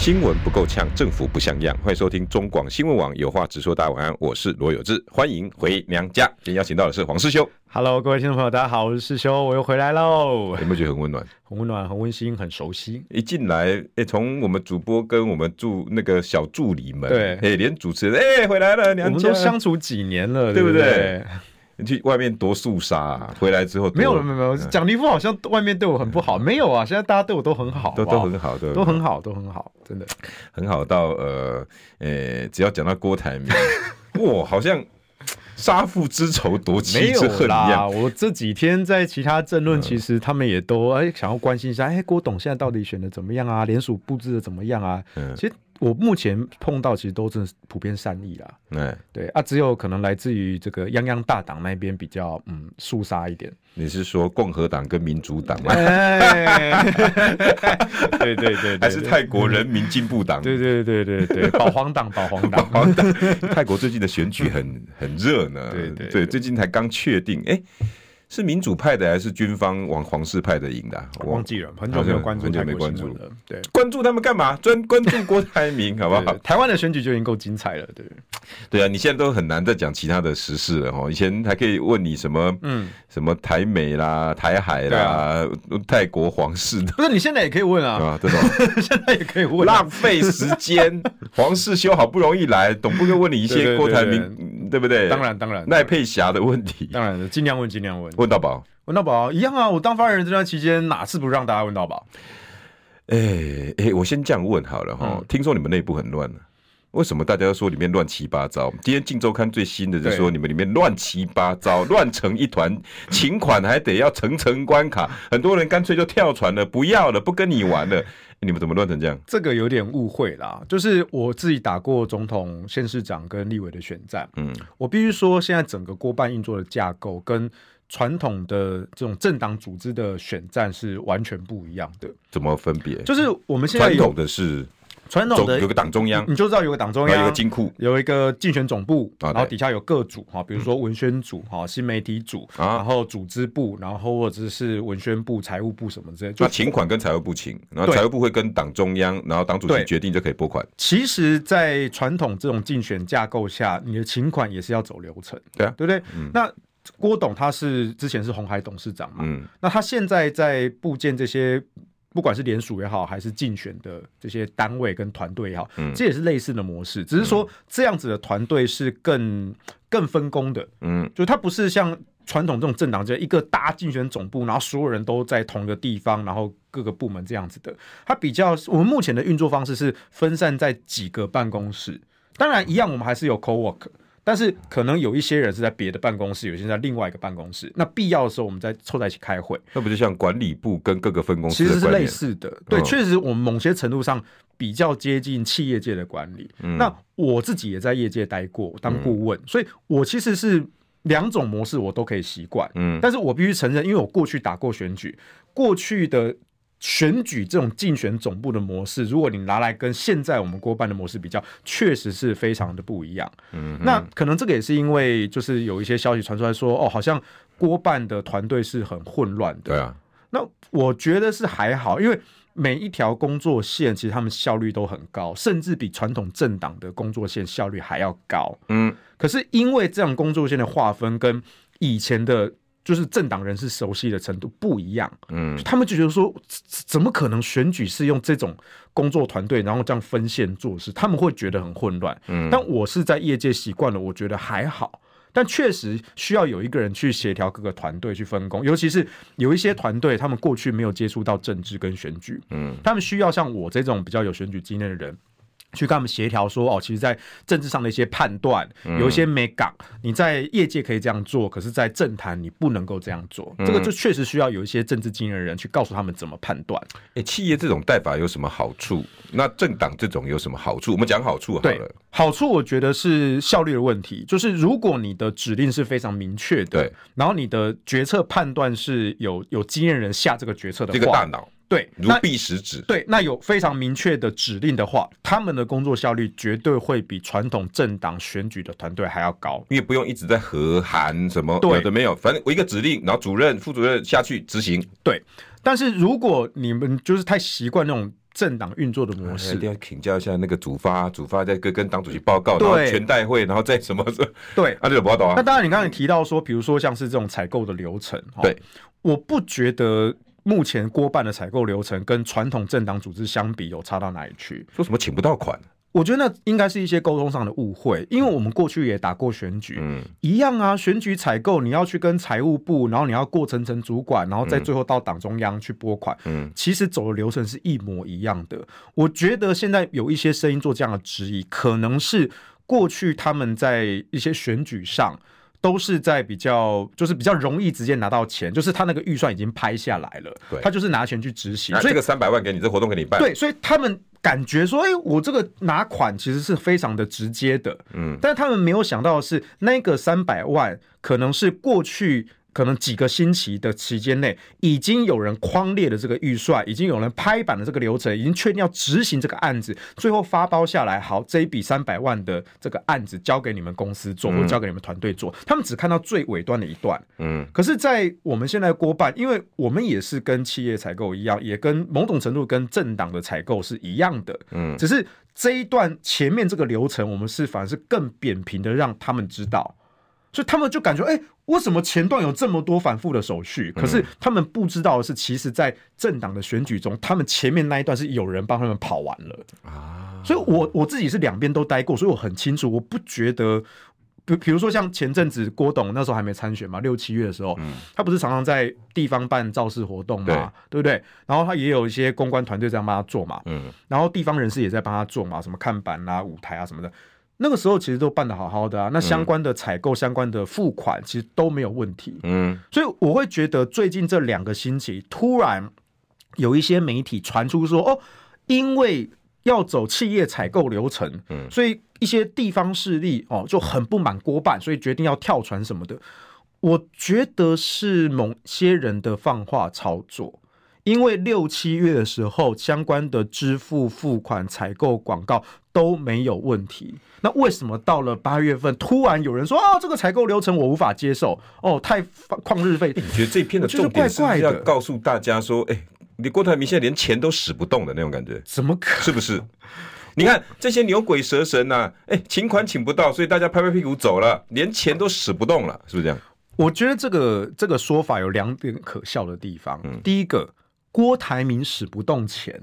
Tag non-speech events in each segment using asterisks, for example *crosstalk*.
新闻不够呛，政府不像样。欢迎收听中广新闻网有话直说。大家晚安，我是罗有志，欢迎回娘家。今天邀请到的是黄世修。Hello，各位听众朋友，大家好，我是世修，我又回来喽。有没有觉得很温暖？很温暖，很温馨，很熟悉。一进来，哎，从我们主播跟我们助那个小助理们，对，哎，连主持人，哎，回来了，娘家。我们都相处几年了，对不对？对去外面夺肃杀、啊，回来之后没有了，没有没有。蒋立夫好像外面对我很不好，没有啊。现在大家对我都很好，都都很好，都都很好，都很好，真的很好。到呃呃，只要讲到郭台铭，哇，好像杀父之仇夺妻之恨一样。我这几天在其他政论，其实他们也都哎想要关心一下，哎，郭董现在到底选的怎么样啊？联署布置的怎么样啊？嗯，其实。我目前碰到其实都是普遍善意啦，对对啊，只有可能来自于这个泱泱大党那边比较嗯肃杀一点。你是说共和党跟民主党吗？*laughs* 对对对，还是泰国人民进步党？对对对对对，保皇党保皇党。保皇党。*laughs* 泰国最近的选举很很热呢，对对对，最近才刚确定，哎。是民主派的还是军方往皇室派的赢的？我忘记了，很久没有关注，很久没关注了。对，关注他们干嘛？专关注郭台铭，好不好？台湾的选举就已经够精彩了，对。对啊，你现在都很难再讲其他的时事了哈。以前还可以问你什么，嗯，什么台美啦、台海啦、泰国皇室的。不是，你现在也可以问啊，啊，对吧？*laughs* 现在也可以问，浪费时间。皇室修好不容易来，总不能问你一些郭台铭，对不对？当然，当然，赖佩霞的问题，当然尽量问，尽量问。问到饱，问到饱一样啊！我当发言人这段期间，哪次不让大家问到饱？哎哎，我先这样问好了哈。嗯、听说你们内部很乱，为什么大家都说里面乱七八糟？今天《镜周刊》最新的就是说你们里面乱七八糟，*laughs* 乱成一团，请款还得要层层关卡，很多人干脆就跳船了，不要了，不跟你玩了。你们怎么乱成这样？这个有点误会啦。就是我自己打过总统、县市长跟立委的选战，嗯，我必须说，现在整个郭办运作的架构跟传统的这种政党组织的选战是完全不一样的。怎么分别？就是我们现在传统的是。传统的有个党中央，你就知道有个党中央，有个金库，有一个竞选总部，然后底下有各组哈，比如说文宣组哈、新媒体组，然后组织部，然后或者是文宣部、财务部什么之类。那请款跟财务部请，然后财务部会跟党中央，然后党主席决定就可以拨款。其实，在传统这种竞选架构下，你的请款也是要走流程，对啊，对不对？那郭董他是之前是鸿海董事长嘛，嗯，那他现在在布建这些。不管是联署也好，还是竞选的这些单位跟团队也好，嗯，这也是类似的模式，只是说这样子的团队是更更分工的，嗯，就它不是像传统这种政党这样一个大竞选总部，然后所有人都在同一个地方，然后各个部门这样子的，它比较我们目前的运作方式是分散在几个办公室，当然一样，我们还是有 co-work。但是可能有一些人是在别的办公室，有些人在另外一个办公室。那必要的时候，我们再凑在一起开会。那不就像管理部跟各个分公司其实是类似的？对，确实我们某些程度上比较接近企业界的管理。嗯，那我自己也在业界待过，当顾问，嗯，所以我其实是两种模式我都可以习惯。嗯，但是我必须承认，因为我过去打过选举，过去的。选举这种竞选总部的模式，如果你拿来跟现在我们国办的模式比较，确实是非常的不一样。嗯，那可能这个也是因为，就是有一些消息传出来说，哦，好像国办的团队是很混乱的。对啊，那我觉得是还好，因为每一条工作线其实他们效率都很高，甚至比传统政党的工作线效率还要高。嗯，可是因为这样工作线的划分跟以前的。就是政党人士熟悉的程度不一样，嗯，他们就觉得说，怎么可能选举是用这种工作团队，然后这样分线做事，他们会觉得很混乱，嗯。但我是在业界习惯了，我觉得还好。但确实需要有一个人去协调各个团队去分工，尤其是有一些团队，他们过去没有接触到政治跟选举，嗯，他们需要像我这种比较有选举经验的人。去跟他们协调说哦，其实，在政治上的一些判断，有一些美感，你在业界可以这样做，可是，在政坛你不能够这样做。这个就确实需要有一些政治经验的人去告诉他们怎么判断。哎，企业这种带法有什么好处？那政党这种有什么好处？我们讲好处好了。对，好处我觉得是效率的问题，就是如果你的指令是非常明确的，对，然后你的决策判断是有有经验人下这个决策的话，这个大脑。对，如臂使指。对，那有非常明确的指令的话，他们的工作效率绝对会比传统政党选举的团队还要高，因为不用一直在和谈什么，对有的没有，反正我一个指令，然后主任、副主任下去执行。对，但是如果你们就是太习惯那种政党运作的模式，一定要请教一下那个主发，主发在跟跟党主席报告，然后全代会，然后再什么？*laughs* 对，那就不懂啊。那当然，你刚才提到说，比如说像是这种采购的流程，对，我不觉得。目前过半的采购流程跟传统政党组织相比，有差到哪里去？说什么请不到款？我觉得那应该是一些沟通上的误会，因为我们过去也打过选举，嗯，一样啊。选举采购你要去跟财务部，然后你要过层层主管，然后再最后到党中央去拨款，嗯，其实走的流程是一模一样的。我觉得现在有一些声音做这样的质疑，可能是过去他们在一些选举上。都是在比较，就是比较容易直接拿到钱，就是他那个预算已经拍下来了，对，他就是拿钱去执行。所以这个三百万给你，这活动给你办。对，所以他们感觉说，哎、欸，我这个拿款其实是非常的直接的，嗯，但是他们没有想到的是，那个三百万可能是过去。可能几个星期的期间内，已经有人框列了这个预算，已经有人拍板了这个流程，已经确定要执行这个案子，最后发包下来，好，这一笔三百万的这个案子交给你们公司做，或交给你们团队做，他们只看到最尾端的一段。嗯，可是，在我们现在过半，因为我们也是跟企业采购一样，也跟某种程度跟政党的采购是一样的。嗯，只是这一段前面这个流程，我们是反而是更扁平的，让他们知道。所以他们就感觉，哎、欸，为什么前段有这么多反复的手续？可是他们不知道的是，其实，在政党的选举中，他们前面那一段是有人帮他们跑完了啊。所以我我自己是两边都待过，所以我很清楚。我不觉得，比比如说像前阵子郭董那时候还没参选嘛，六七月的时候，他不是常常在地方办造势活动嘛，对不对？然后他也有一些公关团队在帮他做嘛，嗯，然后地方人士也在帮他做嘛，什么看板啊、舞台啊什么的。那个时候其实都办的好好的啊，那相关的采购、相关的付款其实都没有问题。嗯，所以我会觉得最近这两个星期，突然有一些媒体传出说，哦，因为要走企业采购流程，嗯，所以一些地方势力哦就很不满郭办，所以决定要跳船什么的。我觉得是某些人的放话操作。因为六七月的时候，相关的支付、付款、采购、广告都没有问题。那为什么到了八月份，突然有人说啊，这个采购流程我无法接受？哦，太旷日费。你觉得这篇的重点是要告诉大家说，哎，你郭台铭现在连钱都使不动的那种感觉，怎么可？是不是？你看这些牛鬼蛇神呐，哎，请款请不到，所以大家拍拍屁股走了，连钱都使不动了，是不是这样？我觉得这个这个说法有两点可笑的地方。嗯，第一个。郭台铭使不动钱，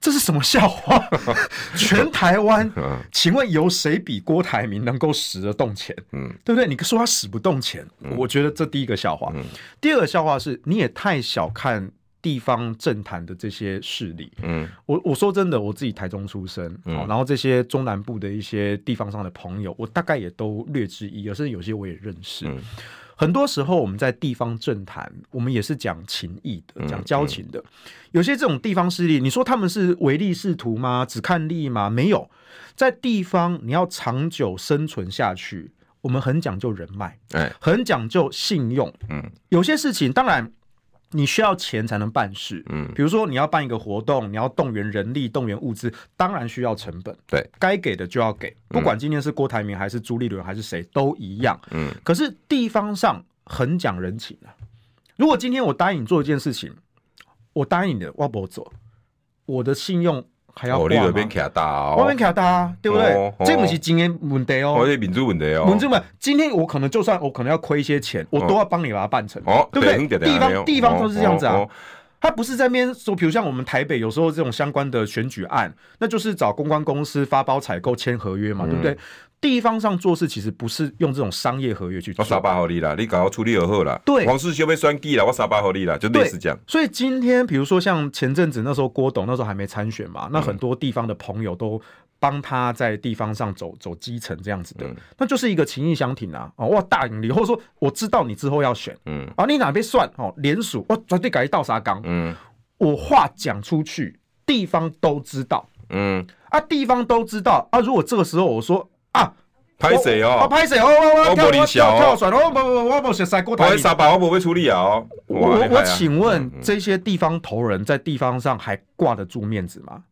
这是什么笑话？*laughs* 全台湾，请问有谁比郭台铭能够使得动钱？嗯，对不对？你说他使不动钱，我觉得这第一个笑话。第二个笑话是，你也太小看地方政坛的这些势力。嗯，我我说真的，我自己台中出生，然后这些中南部的一些地方上的朋友，我大概也都略知一二，甚至有些我也认识。很多时候，我们在地方政坛，我们也是讲情义的，讲交情的。有些这种地方势力，你说他们是唯利是图吗？只看利益吗？没有，在地方你要长久生存下去，我们很讲究人脉，很讲究信用。嗯，有些事情当然。你需要钱才能办事，嗯，比如说你要办一个活动，你要动员人力、动员物资，当然需要成本，对，该给的就要给，不管今天是郭台铭还是朱立伦还是谁都一样，嗯。可是地方上很讲人情啊，如果今天我答应你做一件事情，我答应你的，我不走，我的信用。还要挂吗？外面卡大，外面卡大，对不对？这不是经验问题哦，这民主问题哦。民主嘛，今天我可能就算我可能要亏一些钱，我都要帮你把它办成，对不对？地方地方都是这样子啊，他不是在那边说，比如像我们台北有时候这种相关的选举案，那就是找公关公司发包采购签合约嘛，对不对？地方上做事其实不是用这种商业合约去做。我三百好你啦，你搞好处理而后啦。对，黄世修被算计了，我沙巴好你啦，就类似这样。所以今天比如说像前阵子那时候郭董那时候还没参选嘛，那很多地方的朋友都帮他在地方上走走基层这样子的，嗯、那就是一个情义相挺啊！哦，哇大赢你，或者说我知道你之后要选，嗯，啊，你哪边算哦？联署，我绝对改一道沙岗，嗯，我话讲出去，地方都知道，嗯，啊，地方都知道啊。如果这个时候我说啊，拍谁哦？啊，拍谁？哦我我跳跳跳算了，我不不我不写晒过台，沙巴我不会处理啊。我我请问这些地方头人在地方上还挂得住面子吗？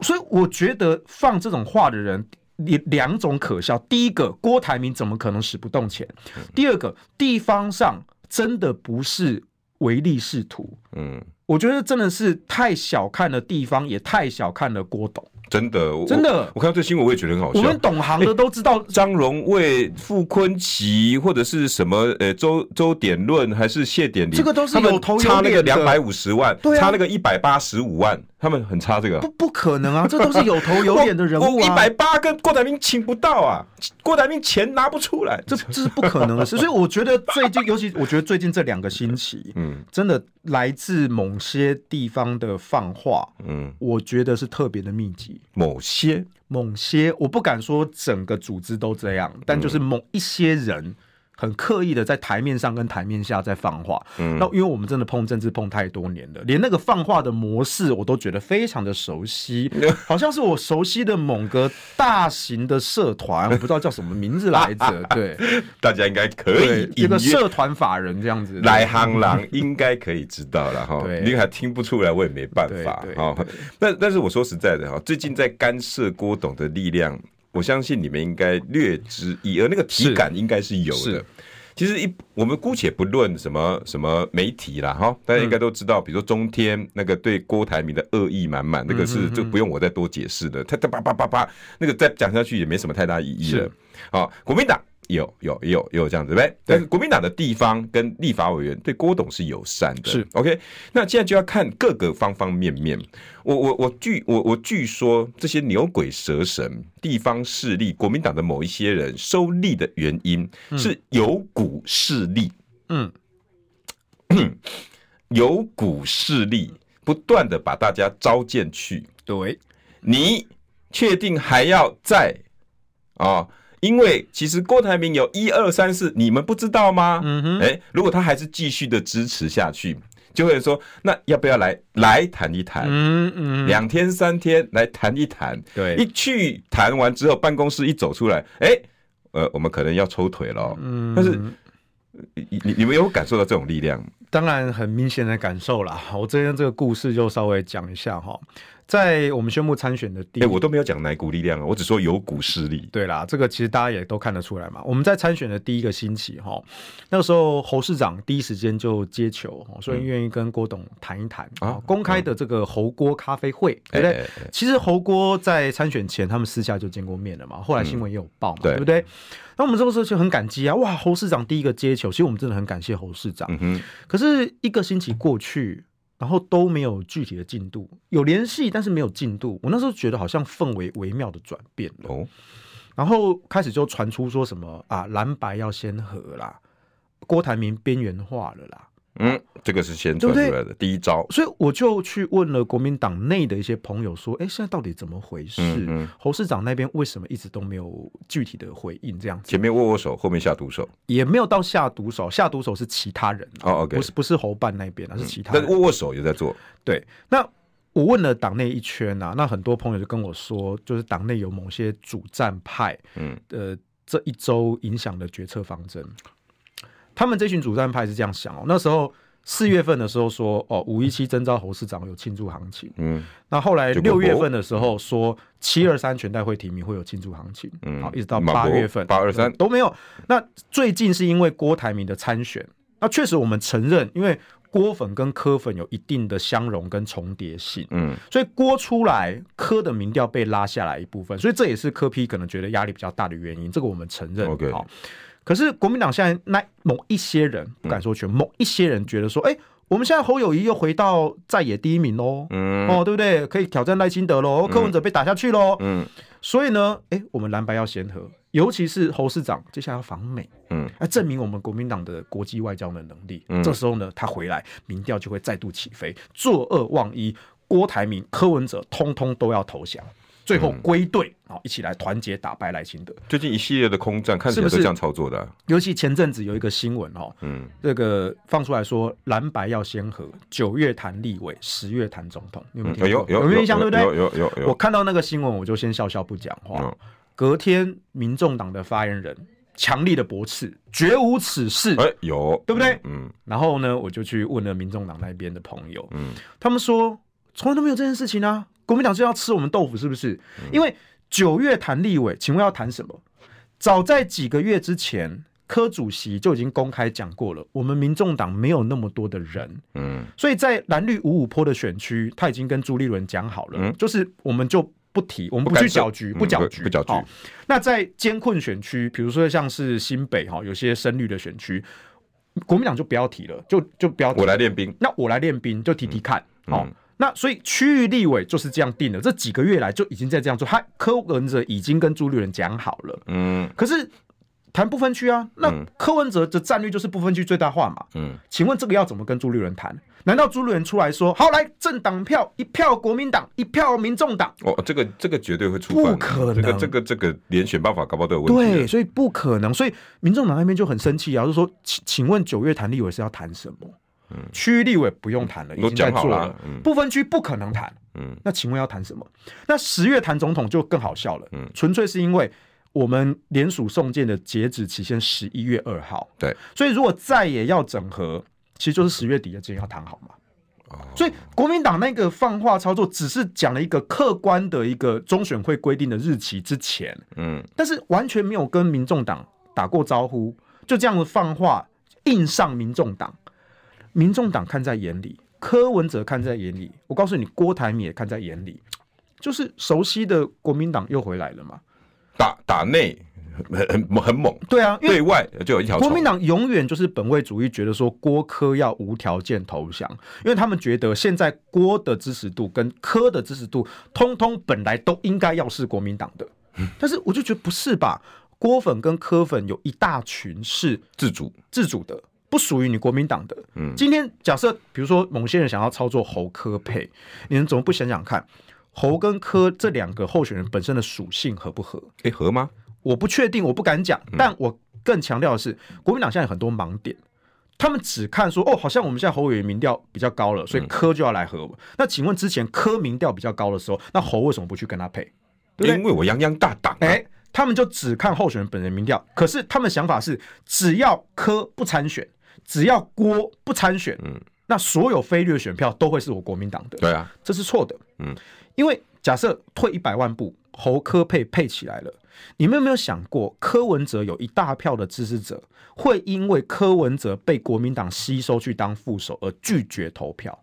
所以我觉得放这种话的人，两两种可笑。第一个，郭台铭怎么可能使不动钱？第二个，地方上真的不是唯利是图。嗯，我觉得真的是太小看了地方，也太小看了郭董。真的，真的，我看到这新闻我也觉得很好笑。我们懂行的都知道，张荣卫、傅坤奇或者是什么呃周周典论还是谢典林，这个都是有头有脸的。差那个两百五十万，差那个一百八十五万，他们很差这个。不不可能啊，这都是有头有脸的人物啊。一百八跟郭台铭请不到啊，郭台铭钱拿不出来，这这是不可能的事。*laughs* 所以我觉得最近，尤其我觉得最近这两个星期，嗯，真的来自某些地方的放话，嗯，我觉得是特别的密集。某些。某些我不敢说整个组织都这样，但就是某一些人。很刻意的在台面上跟台面下在放话，嗯，那因为我们真的碰政治碰太多年了，连那个放话的模式我都觉得非常的熟悉，*laughs* 好像是我熟悉的某个大型的社团，我不知道叫什么名字来着，*laughs* 对，大家应该可以一个社团法人这样子，来行郎应该可以知道了哈，*laughs* 你还听不出来，我也没办法啊，但但是我说实在的哈，最近在干涉郭董的力量。我相信你们应该略知一二，那个体感应该是有的。其实一我们姑且不论什么什么媒体啦，哈，大家应该都知道，比如说中天那个对郭台铭的恶意满满，那个是就不用我再多解释的。他他叭叭叭叭，那个再讲下去也没什么太大意义了。好，国民党。有有有有这样子呗，但是国民党的地方跟立法委员对郭董是友善的，是 OK。那现在就要看各个方方面面。我我我据我我据说这些牛鬼蛇神、地方势力、国民党的某一些人收力的原因是有股势力，嗯，*clears throat* 有股势力不断的把大家招进去。对，你确定还要在啊？因为其实郭台铭有一二三四，你们不知道吗？嗯哼，哎，如果他还是继续的支持下去，就会说，那要不要来来谈一谈？嗯嗯，两天三天来谈一谈。对，一去谈完之后，办公室一走出来，哎，呃，我们可能要抽腿了。嗯，但是你你你们有感受到这种力量？当然很明显的感受了。我这边这个故事就稍微讲一下哈。在我们宣布参选的第，哎，我都没有讲哪股力量啊，我只说有股势力。对啦，这个其实大家也都看得出来嘛。我们在参选的第一个星期，哈，那个时候侯市长第一时间就接球，所以愿意跟郭董谈一谈啊，公开的这个侯郭咖啡会，对不对？其实侯郭在参选前，他们私下就见过面了嘛，后来新闻也有报嘛，对不对？那我们这个时候就很感激啊，哇，侯市长第一个接球，其实我们真的很感谢侯市长。嗯可是一个星期过去。然后都没有具体的进度，有联系，但是没有进度。我那时候觉得好像氛围微妙的转变了。哦，然后开始就传出说什么啊，蓝白要先和啦，郭台铭边缘化了啦。嗯，这个是先传出来的第一招，所以我就去问了国民党内的一些朋友，说：“哎，现在到底怎么回事？嗯嗯、侯市长那边为什么一直都没有具体的回应？这样子，前面握握手，后面下毒手，也没有到下毒手，下毒手是其他人哦，OK，不是不是侯办那边，而是其他人，但握握手也在做。对，那我问了党内一圈啊，那很多朋友就跟我说，就是党内有某些主战派，嗯，呃，这一周影响了决策方针。他们这群主战派是这样想哦，那时候四月份的时候说哦，五一七征召侯市长有庆祝行情，嗯，那后来六月份的时候说七二三全代会提名会有庆祝行情，嗯，好，一直到八月份。八二三。都没有。那最近是因为郭台铭的参选，那确实我们承认，因为郭粉跟柯粉有一定的相容跟重叠性，嗯，所以郭出来，柯的民调被拉下来一部分，所以这也是柯批可能觉得压力比较大的原因，这个我们承认，OK，好。可是国民党现在那某一些人不敢说全，某一些人觉得说，哎、欸，我们现在侯友谊又回到在野第一名喽，嗯，哦，对不对？可以挑战赖清德喽，柯文哲被打下去喽，嗯，所以呢，哎、欸，我们蓝白要先和，尤其是侯市长接下来要访美，嗯，来证明我们国民党的国际外交的能力。嗯，这时候呢，他回来，民调就会再度起飞。作二望一，郭台铭、柯文哲通通都要投降，最后归队。好，一起来团结打败赖清德。最近一系列的空战看起来是这样操作的、啊，尤其前阵子有一个新闻哦，嗯，这个放出来说蓝白要先和，九月谈立委，十月谈总统，有没有听过？有有有印象对不对？有有有，有。我看到那个新闻，我就先笑笑不讲话。嗯、隔天，民众党的发言人强力的驳斥，绝无此事。哎，有对不对？嗯。然后呢，我就去问了民众党那边的朋友，嗯，他们说从来都没有这件事情啊，国民党是要吃我们豆腐是不是？嗯、因为。九月谈立委，请问要谈什么？早在几个月之前，柯主席就已经公开讲过了。我们民众党没有那么多的人，嗯，所以在蓝绿五五坡的选区，他已经跟朱立伦讲好了，嗯，就是我们就不提，我们不去搅局，不搅局，不搅局。那在艰困选区，比如说像是新北哈，有些深绿的选区，国民党就不要提了，就就不要提。我来练兵，那我来练兵，就提提看，好。那所以区域立委就是这样定的，这几个月来就已经在这样做。他柯文哲已经跟朱立伦讲好了，嗯，可是谈不分区啊，那柯文哲的战略就是不分区最大化嘛，嗯，请问这个要怎么跟朱立伦谈？难道朱立伦出来说好来政党票一票国民党一票民众党？哦，这个这个绝对会触犯，不可能，这个这个这个连选办法搞不好都有问题。对，所以不可能，所以民众党那边就很生气啊，就说请请问九月谈立委是要谈什么？区域立委不用谈了，已经在做了。不分区不可能谈。嗯，那请问要谈什么？那十月谈总统就更好笑了。嗯，纯粹是因为我们联署送件的截止期限十一月二号。对，所以如果再也要整合，其实就是十月底的之前要谈好嘛。哦，所以国民党那个放话操作，只是讲了一个客观的一个中选会规定的日期之前。嗯，但是完全没有跟民众党打过招呼，就这样子放话硬上民众党。民众党看在眼里，柯文哲看在眼里，我告诉你，郭台铭也看在眼里，就是熟悉的国民党又回来了嘛。打打内很很很猛，对啊，对外就有一条。国民党永远就是本位主义，觉得说郭柯要无条件投降，因为他们觉得现在郭的支持度跟柯的支持度，通通本来都应该要是国民党的，但是我就觉得不是吧？郭粉跟柯粉有一大群是自主自主的。不属于你国民党的。嗯，今天假设比如说某些人想要操作侯科配，你们怎么不想想看，侯跟科这两个候选人本身的属性合不合？诶，合吗？我不确定，我不敢讲。但我更强调的是，国民党现在有很多盲点，他们只看说哦，好像我们现在侯委员民调比较高了，所以科就要来和。那请问之前科民调比较高的时候，那侯为什么不去跟他配？对因为我泱泱大党。诶，他们就只看候选人本人民调，可是他们想法是，只要科不参选。只要郭不参选，嗯，那所有非绿的选票都会是我国民党的。对啊，这是错的，嗯，因为假设退一百万步，侯科配配起来了，你们有没有想过，柯文哲有一大票的支持者会因为柯文哲被国民党吸收去当副手而拒绝投票？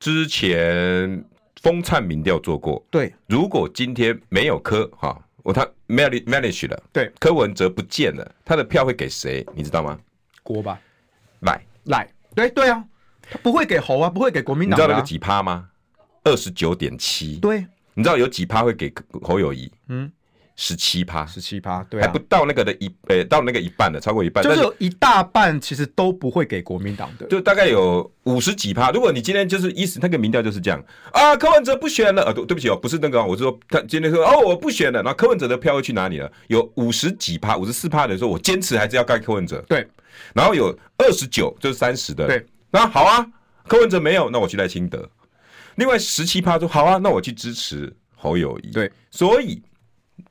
之前风灿民调做过，对，如果今天没有柯哈，我他 manage manage 了，对，柯文哲不见了，他的票会给谁？你知道吗？郭吧，赖赖，对对啊，他不会给侯啊，不会给国民党、啊。你知道那个几趴吗？二十九点七。对，你知道有几趴会给侯友谊？嗯。十七趴，十七趴，对、啊，还不到那个的一，呃、欸，到那个一半的，超过一半，就是有一大半其实都不会给国民党的，就大概有五十几趴。如果你今天就是意思，那个民调就是这样啊，柯文哲不选了，呃、啊，对不起哦，不是那个，我是说他今天说哦，我不选了，那柯文哲的票会去哪里了？有五十几趴，五十四趴的说，我坚持还是要盖柯文哲，对，然后有二十九，就是三十的，对，那好啊，柯文哲没有，那我去赖清德。另外十七趴说好啊，那我去支持侯友宜，对，所以。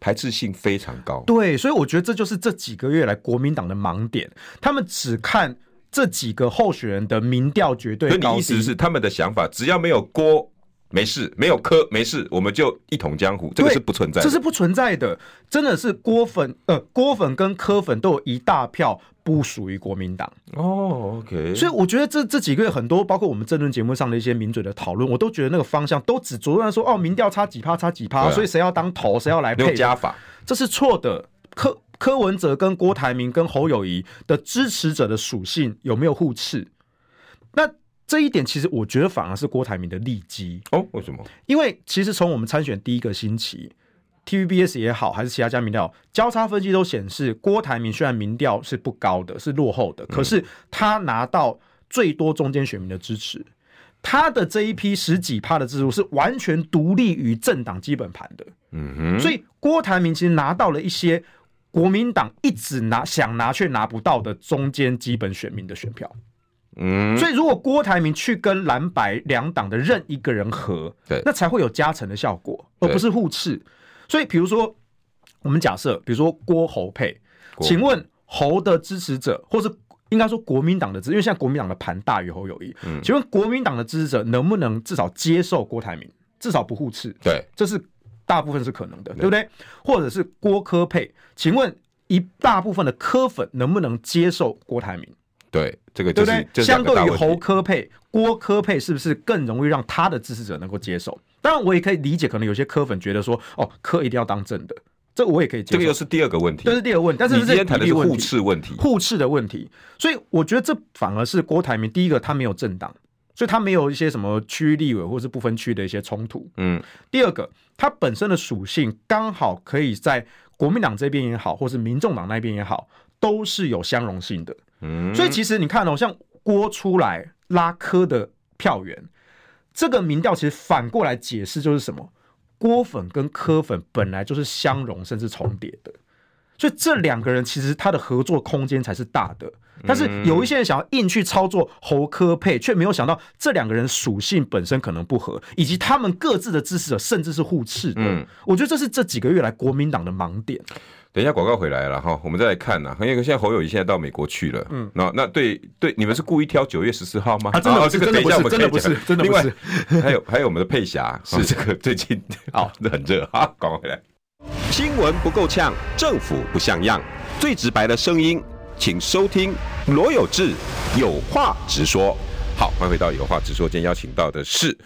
排斥性非常高，对，所以我觉得这就是这几个月来国民党的盲点，他们只看这几个候选人的民调绝对高低。所以你意思是他们的想法，只要没有郭没事，没有柯没事，我们就一统江湖，这个是不存在的，这是不存在的，真的是郭粉呃郭粉跟柯粉都有一大票。不属于国民党哦，OK，所以我觉得这这几个月很多，包括我们政论节目上的一些名嘴的讨论，我都觉得那个方向都只着重说哦，民调差几趴，差几趴，啊、所以谁要当头，谁要来配加法，这是错的。柯柯文哲跟郭台铭跟侯友谊的支持者的属性有没有互斥？那这一点其实我觉得反而是郭台铭的利基哦。为什么？因为其实从我们参选第一个星期。TVBS 也好，还是其他家民调交叉分析都显示，郭台铭虽然民调是不高的，是落后的，可是他拿到最多中间选民的支持，他的这一批十几趴的支持度是完全独立于政党基本盘的。嗯哼，所以郭台铭其实拿到了一些国民党一直拿想拿却拿不到的中间基本选民的选票。嗯，所以如果郭台铭去跟蓝白两党的任一个人合，对，那才会有加成的效果，而不是互斥。所以，比如说，我们假设，比如说郭侯配，请问侯的支持者，或是应该说国民党的支，因为现在国民党的盘大于侯友宜，嗯，请问国民党的支持者能不能至少接受郭台铭，至少不互斥？对，这是大部分是可能的，对不对？或者是郭柯配，请问一大部分的柯粉能不能接受郭台铭？对，这个就是、对不对？相对于侯科配、郭科配，是不是更容易让他的支持者能够接受？当然，我也可以理解，可能有些科粉觉得说，哦，科一定要当正的，这个我也可以接受。这个又是第二个问题，这是第二个问题。但是，是今天谈的是互斥问题，互斥的问题。所以，我觉得这反而是郭台铭第一个，他没有政党，所以他没有一些什么区域立委或是不分区的一些冲突。嗯。第二个，他本身的属性刚好可以在国民党这边也好，或是民众党那边也好，都是有相容性的。嗯，所以其实你看哦，像郭出来拉科的票源，这个民调其实反过来解释就是什么？郭粉跟柯粉本来就是相容甚至重叠的，所以这两个人其实他的合作空间才是大的。但是有一些人想要硬去操作侯科配，却没有想到这两个人属性本身可能不合，以及他们各自的支持者甚至是互斥的。嗯，我觉得这是这几个月来国民党的盲点。等一下广告回来了哈，我们再来看呐。因为现在侯友谊现在到美国去了，嗯，那那对对，你们是故意挑九月十四号吗？啊，真的这个等一下我们真的不是，真的不是。还有还有我们的佩霞是这个最近好 *laughs* 很热哈，广告回来。新闻不够呛，政府不像样，最直白的声音，请收听罗有志有话直说。好，欢迎回到有话直说，今天邀请到的是。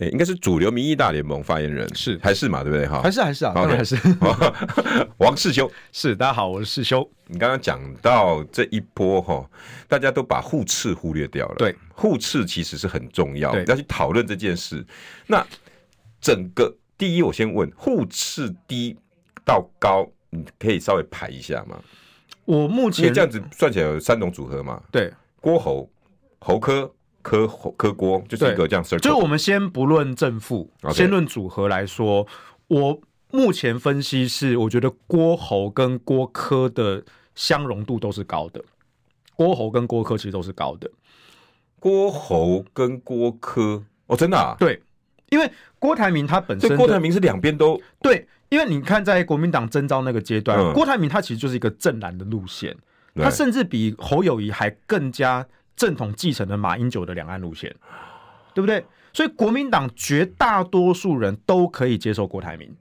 欸、应该是主流民意大联盟发言人是还是嘛，对不对？哈，还是还是啊，当然还是。*laughs* 王世修 *laughs* 是，大家好，我是世修。你刚刚讲到这一波哈，大家都把互斥忽略掉了。对，互斥其实是很重要，要去讨论这件事。那整个第一，我先问互斥低到高，你可以稍微排一下吗？我目前这样子算起来有三种组合嘛？对，郭侯侯柯。柯柯郭就是一个这样，就是我们先不论正负.先论组合来说，我目前分析是，我觉得郭侯跟郭科的相容度都是高的，郭侯跟郭科其实都是高的，郭侯跟郭科哦，真的啊？对，因为郭台铭他本身，郭台铭是两边都对，因为你看在国民党征召那个阶段，嗯、郭台铭他其实就是一个正蓝的路线，他甚至比侯友谊还更加。正统继承了马英九的两岸路线，对不对？所以国民党绝大多数人都可以接受郭台铭，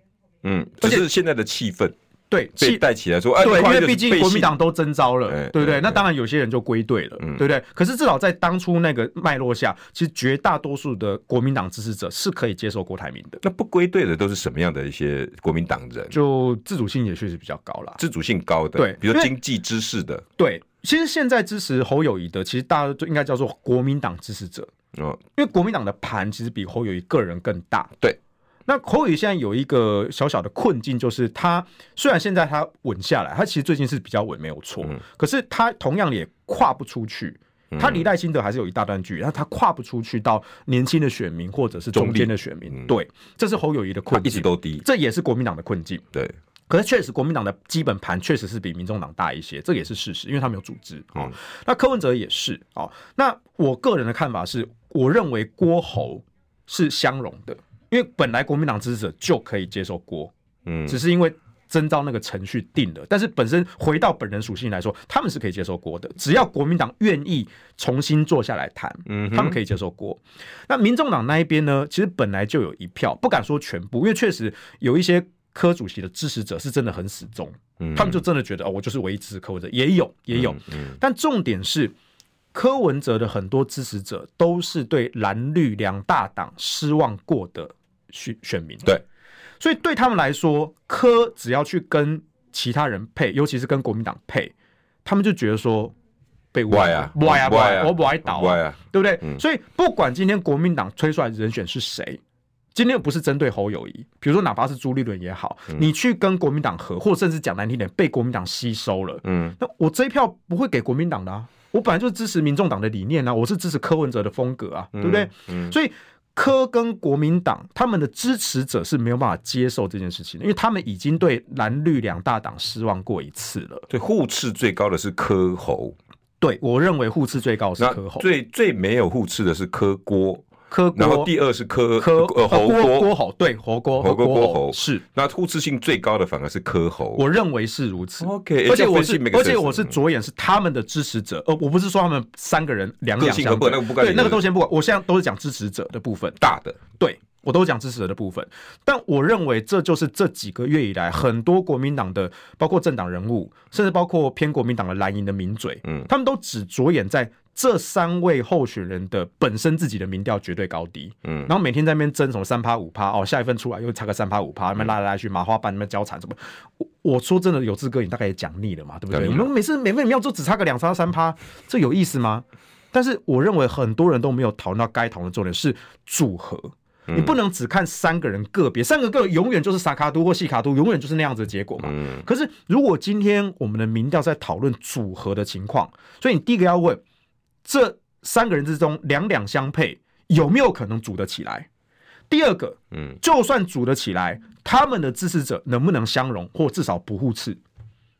嗯，这是现在的气氛。对，被带起来说，对，因为毕竟国民党都征召了，对不对？那当然有些人就归队了，对不对？可是至少在当初那个脉络下，其实绝大多数的国民党支持者是可以接受郭台铭的。那不归队的都是什么样的一些国民党人？就自主性也确实比较高了，自主性高的，对，比如经济知识的，对。其实现在支持侯友谊的，其实大家就应该叫做国民党支持者，嗯因为国民党的盘其实比侯友谊个人更大，对。那侯友宜现在有一个小小的困境，就是他虽然现在他稳下来，他其实最近是比较稳，没有错。嗯、可是他同样也跨不出去，他离赖清德还是有一大段距离，但他跨不出去到年轻的选民或者是中间的选民。嗯、对，这是侯友谊的困境，一直都低，这也是国民党的困境。对，可是确实国民党的基本盘确实是比民众党大一些，这也是事实，因为他们有组织。哦，嗯、那柯文哲也是哦。那我个人的看法是，我认为郭侯是相容的。因为本来国民党支持者就可以接受郭，嗯，只是因为征召那个程序定了，但是本身回到本人属性来说，他们是可以接受郭的，只要国民党愿意重新坐下来谈，嗯，他们可以接受郭。那民众党那一边呢，其实本来就有一票，不敢说全部，因为确实有一些柯主席的支持者是真的很死忠，嗯，他们就真的觉得哦，我就是唯一支持柯文哲，也有也有，嗯嗯，但重点是。柯文哲的很多支持者都是对蓝绿两大党失望过的选选民，对，所以对他们来说，柯只要去跟其他人配，尤其是跟国民党配，他们就觉得说被歪啊歪啊歪啊，我歪倒啊，对不对？所以不管今天国民党推出来的人选是谁，今天又不是针对侯友谊，比如说哪怕是朱立伦也好，你去跟国民党合，或甚至讲难听点，被国民党吸收了，嗯，那我这一票不会给国民党的啊。我本来就是支持民众党的理念啊，我是支持柯文哲的风格啊，对不对？嗯嗯、所以柯跟国民党他们的支持者是没有办法接受这件事情的，因为他们已经对蓝绿两大党失望过一次了。对，互斥最高的是柯侯。对，我认为互斥最高是柯侯，最最没有互斥的是柯郭。柯，然后第二是柯柯呃侯郭郭侯，对侯郭侯郭郭侯是，那互斥性最高的反而是柯侯，我认为是如此。OK，而且我是而且我是着眼是他们的支持者，呃，我不是说他们三个人两两相对，对那个都先不管，我现在都是讲支持者的部分，大的，对我都讲支持者的部分，但我认为这就是这几个月以来很多国民党的，包括政党人物，甚至包括偏国民党的蓝营的名嘴，嗯，他们都只着眼在。这三位候选人的本身自己的民调绝对高低，嗯，然后每天在那边争什么三趴五趴哦，下一份出来又差个三趴五趴，那边拉来拉去，麻花般那边交缠什么？我我说真的，有志哥你大概也讲腻了嘛，对不对？你们每次每份民调就只差个两趴三趴，这有意思吗？但是我认为很多人都没有讨论到该讨论的重点是组合，你不能只看三个人个别，三个个永远就是撒卡都或细卡都，永远就是那样子的结果嘛。可是如果今天我们的民调在讨论组合的情况，所以你第一个要问。这三个人之中两两相配，有没有可能组得起来？第二个，嗯，就算组得起来，他们的支持者能不能相容，或至少不互斥？